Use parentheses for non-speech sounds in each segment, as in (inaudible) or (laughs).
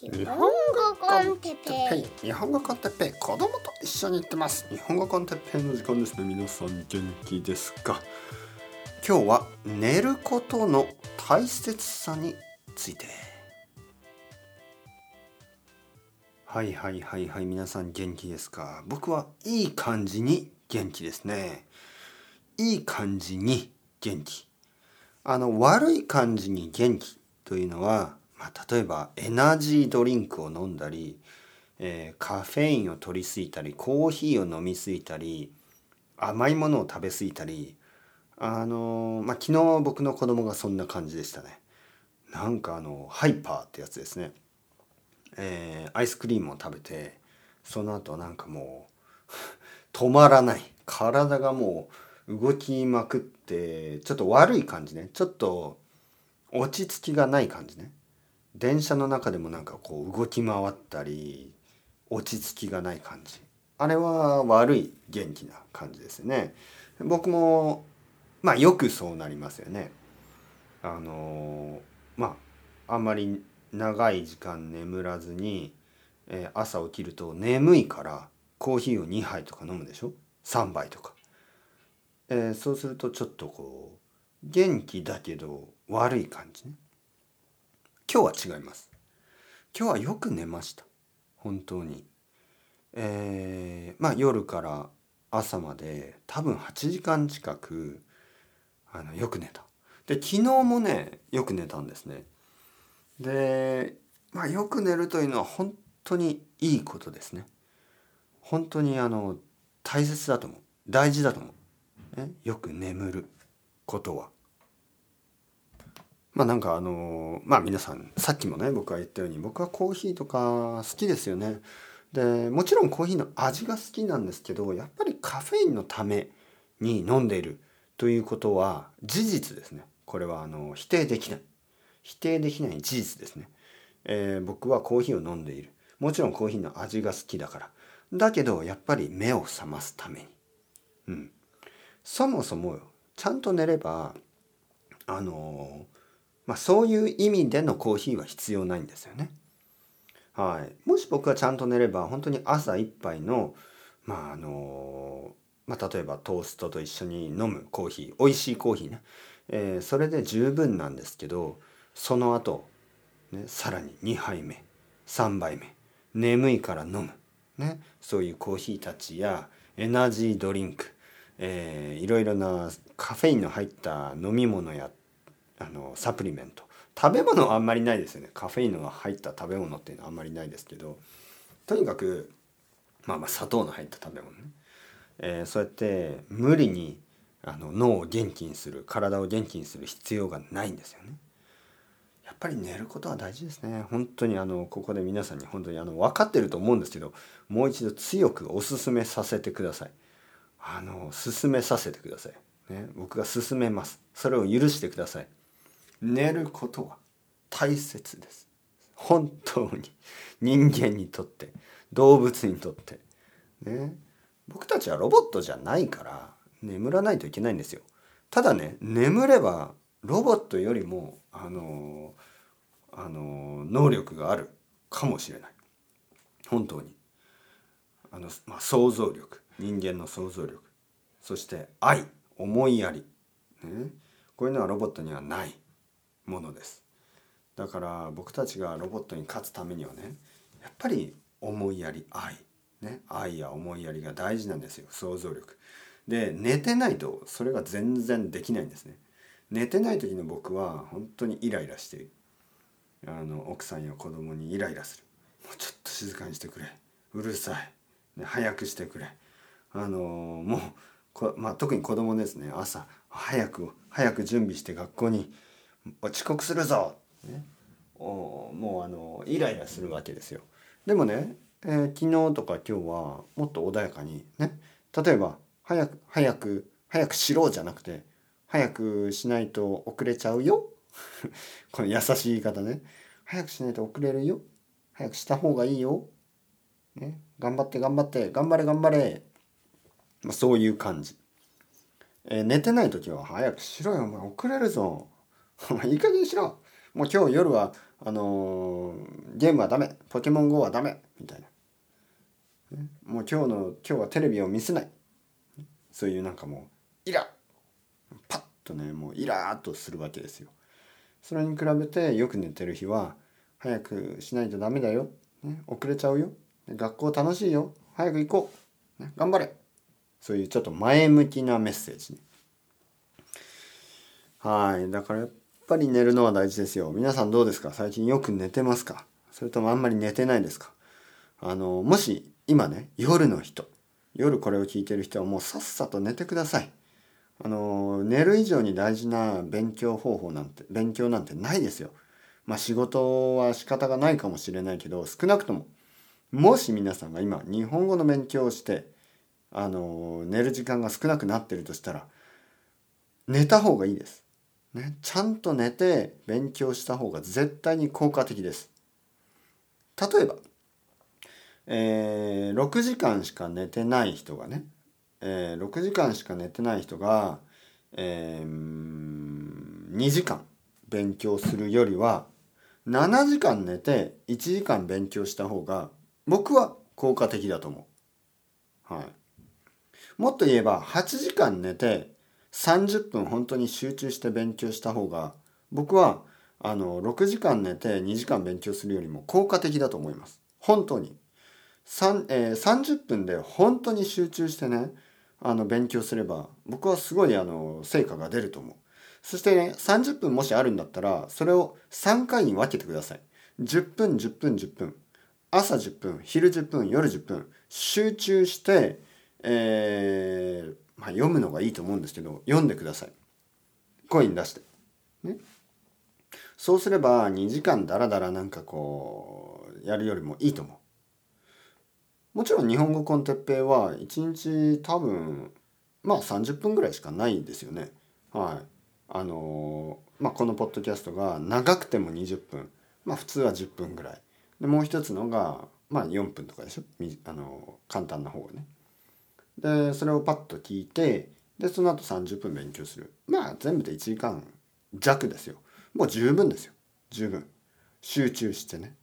日本語コンテッペイ。日本語コンテッペイ。子供と一緒に行ってます。日本語コンテッペイの時間です。ね皆さん元気です。か今日は寝ることの大切さについて。はいはいはいはい。皆さん元気ですか？僕はいい感じに元気ですね。いい感じに元気。あの悪い感じに元気というのはまあ、例えばエナジードリンクを飲んだり、えー、カフェインを取りすぎたりコーヒーを飲みすぎたり甘いものを食べ過ぎたりあのー、まあ、昨日僕の子供がそんな感じでしたね。なんかあのハイパーってやつですね、えー、アイスクリームを食べてその後なんかもう (laughs) 止まらない。体がもう動きまくってちょっと悪い感じね。ちょっと落ち着きがない感じね。電車の中でもなんかこう動き回ったり落ち着きがない感じ。あれは悪い元気な感じですね。僕もまあよくそうなりますよね。あのまああんまり長い時間眠らずに、えー、朝起きると眠いからコーヒーを2杯とか飲むでしょ？3杯とか、えー、そうするとちょっとこう元気だけど悪い感じね。今日は違います。今日はよく寝ました。本当に。えー、まあ夜から朝まで多分8時間近くあのよく寝た。で昨日もねよく寝たんですね。でまあよく寝るというのは本当にいいことですね。本当にあの大切だと思う。大事だと思う、ね、よく眠ることは。まあなんかあのまあ皆さんさっきもね僕が言ったように僕はコーヒーとか好きですよね。でもちろんコーヒーの味が好きなんですけどやっぱりカフェインのために飲んでいるということは事実ですね。これはあの否定できない。否定できない事実ですね。えー、僕はコーヒーを飲んでいる。もちろんコーヒーの味が好きだから。だけどやっぱり目を覚ますために。うん。そもそもちゃんと寝ればあのーまあ、そういう意味でのコーヒーは必要ないんですよね。はい、もし僕がちゃんと寝れば本当に朝一杯のまああのまあ、例えばトーストと一緒に飲むコーヒー美味しいコーヒーね、えー、それで十分なんですけどその後、ね、さらに2杯目3杯目眠いから飲む、ね、そういうコーヒーたちやエナジードリンク、えー、いろいろなカフェインの入った飲み物やあのサプリメント食べ物はあんまりないですよねカフェインの入った食べ物っていうのはあんまりないですけどとにかくまあまあ砂糖の入った食べ物ね、えー、そうやって無理にあの脳を元気にする体を元気にする必要がないんですよね。やっぱり寝ることは大事ですね。本当にあのここで皆さんに本当にあの分かってると思うんですけどもう一度強くお勧めさせてください。あの勧めさせてください。ね、僕が勧めます。それを許してください。寝ることは大切です。本当に。人間にとって。動物にとって。ね。僕たちはロボットじゃないから眠らないといけないんですよ。ただね眠ればロボットよりもあのあの能力があるかもしれない。本当に。あの、まあ、想像力。人間の想像力。そして愛。思いやり、ね、こういうのはロボットにはない。ものです。だから僕たちがロボットに勝つためにはねやっぱり思いやり愛。ね愛や思いやりが大事なんですよ。想像力。で寝てないとそれが全然できないんですね。寝てない時の僕は本当にイライラしてあの奥さんや子供にイライラする。もうちょっと静かにしてくれ。うるさい、ね、早くしてくれ。あのもうこ、まあ、特に子供ですね。朝早く早く準備して学校に遅刻するぞ、ね、おもうあのイライラするわけですよ。でもね、えー、昨日とか今日はもっと穏やかにね。例えば早く早く早くしろじゃなくて早くしないと遅れちゃうよ。(laughs) この優しい言い方ね。早くしないと遅れるよ。早くした方がいいよ、ね、頑張って頑張って頑張れ頑張れ、まあ、そういう感じ、えー、寝てない時は早くしろよお前。遅れるぞ。(laughs) お前いい加減にしろ。もう今日夜はあのーゲームはダメ。ポケモン GO はダメ。みたいな、もう今日の今日はテレビを見せない。そういうなんかもうイラッ。パッとねもうイラーっとするわけですよ。それに比べてよく寝てる日は早くしないとダメだよ、ね、遅れちゃうよ。学校楽しいよ。早く行こう、ね、頑張れ。そういうちょっと前向きなメッセージね。はい。だからやっぱり寝るのは大事ですよ。皆さんどうですか？最近よく寝てますか？それともあんまり寝てないですか？あのもし今ね夜の人夜これを聞いてる人はもうさっさと寝てください。あの寝る以上に大事な勉強方法なんて勉強なんてないですよ。まあ仕事は仕方がないかもしれないけど少なくとももし皆さんが今日本語の勉強をしてあの寝る時間が少なくなってるとしたら寝た方がいいです。ね、ちゃんと寝て勉強した方が絶対に効果的です。例えば、えー6時間しか寝てない人がね、えー6時間しか寝てない人が、えー2時間勉強するよりは7時間寝て1時間勉強した方が僕は効果的だと思う。はい。もっと言えば8時間寝て30分本当に集中して勉強した方が僕はあの6時間寝て2時間勉強するよりも効果的だと思います。本当に。3えー30分で本当に集中してねあの勉強すれば僕はすごいあの成果が出ると思う。そしてね30分もしあるんだったらそれを3回に分けてください。10分10分10分朝10分昼10分夜10分集中して、えーまあ、読むのがいいと思うんですけど読んでください。声に出して。ね。そうすれば2時間ダラダラなんかこうやるよりもいいと思う。もちろん日本語コンテッペイは1日多分まあ30分ぐらいしかないですよね。はい。あのーまあこのポッドキャストが長くても20分まあ普通は10分ぐらい。でもう一つのがまあ4分とかでしょ？あの簡単な方がね。でそれをパッと聞いてでその後30分勉強する。まあ全部で1時間弱ですよ。もう十分ですよ。十分。集中してね。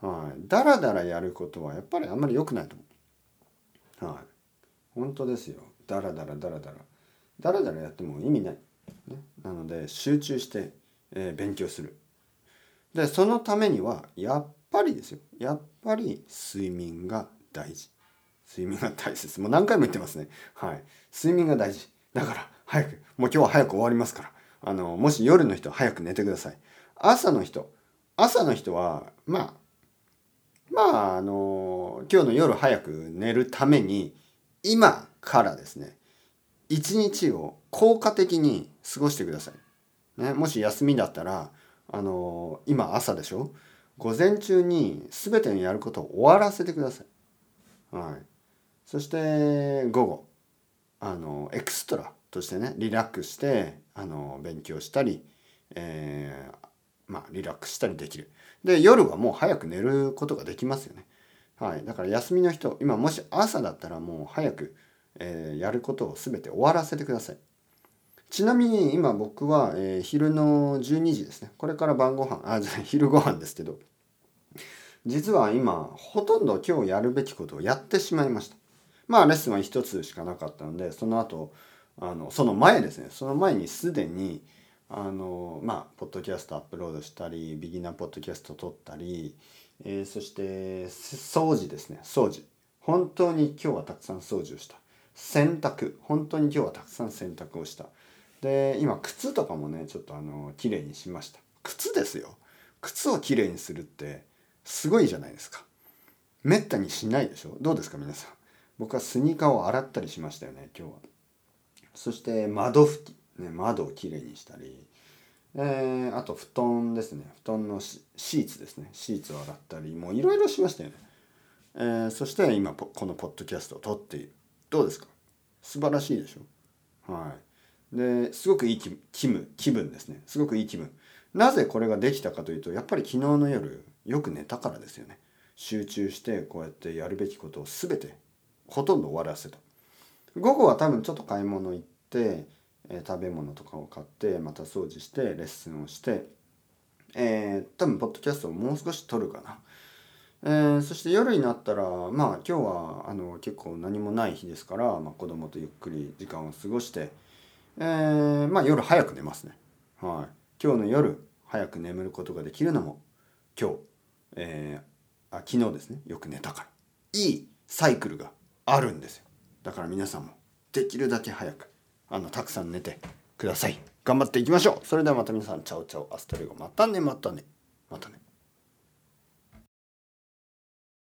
はい。だらだらやることはやっぱりあんまり良くないと思う。はい。本当ですよ。だらだらだらだらだらだらやっても意味ない、ね、なので集中して、えー勉強する。でそのためにはやっぱりですよ。やっぱり睡眠が大事。睡眠が大切。もう何回も言ってますね。はい。睡眠が大事。だから早く。もう今日は早く終わりますから。あのもし夜の人は早く寝てください。朝の人朝の人はまあまああの今日の夜早く寝るために今からですね一日を効果的に過ごしてください、ね、もし休みだったらあの今朝でしょ？午前中に全てのやることを終わらせてください。はい。そして午後あのエクストラとしてねリラックスしてあの勉強したり、えーまあリラックスしたりできる。で夜はもう早く寝ることができますよね。はい。だから休みの人今もし朝だったらもう早く、えーやることを全て終わらせてください。ちなみに今僕は、えー昼の12時ですね。これから晩ご飯あじゃあ昼ご飯ですけど。実は今ほとんど今日やるべきことをやってしまいました。まあレッスンは一つしかなかったのでその後あのその前ですね。その前にすでにあのまあポッドキャストアップロードしたりビギナーポッドキャスト撮ったり、えーそして掃除ですね。掃除。本当に今日はたくさん掃除をした。洗濯。本当に今日はたくさん洗濯をした。で今靴とかもねちょっとあの綺麗にしました。靴ですよ。靴をきれいにするってすごいじゃないですか。めったにしないでしょ？どうですか皆さん？僕はスニーカーを洗ったりしましたよね今日は。そして窓拭き、ね、窓をきれいにしたり、えーあと布団ですね。布団のシーツですね。シーツを洗ったり。もういろいろしましたよね、えーそして今このポッドキャストを撮っているどうですか？素晴らしいでしょ？はい。ですごくいい気気分気分ですね。すごくいい気分。なぜこれができたかというとやっぱり昨日の夜よく寝たからですよね。集中してこうやってやるべきことを全てほとんど終わらせた午後は多分ちょっと買い物行って、えー食べ物とかを買ってまた掃除してレッスンをしてえー、多分ポッドキャストをもう少し撮るかな。えー、そして夜になったらまあ今日はあの結構何もない日ですから、まあ、子供とゆっくり時間を過ごして、えー、まあ夜早く寝ますね。はい、今日の夜早く眠ることができるのも今日、えー、あ昨日ですねよく寝たからいいサイクルがあるんですよ。だから皆さんもできるだけ早くあのたくさん寝てください。頑張っていきましょう。それではまた皆さんチャオチャオアストレゴ。またねまたね。またね。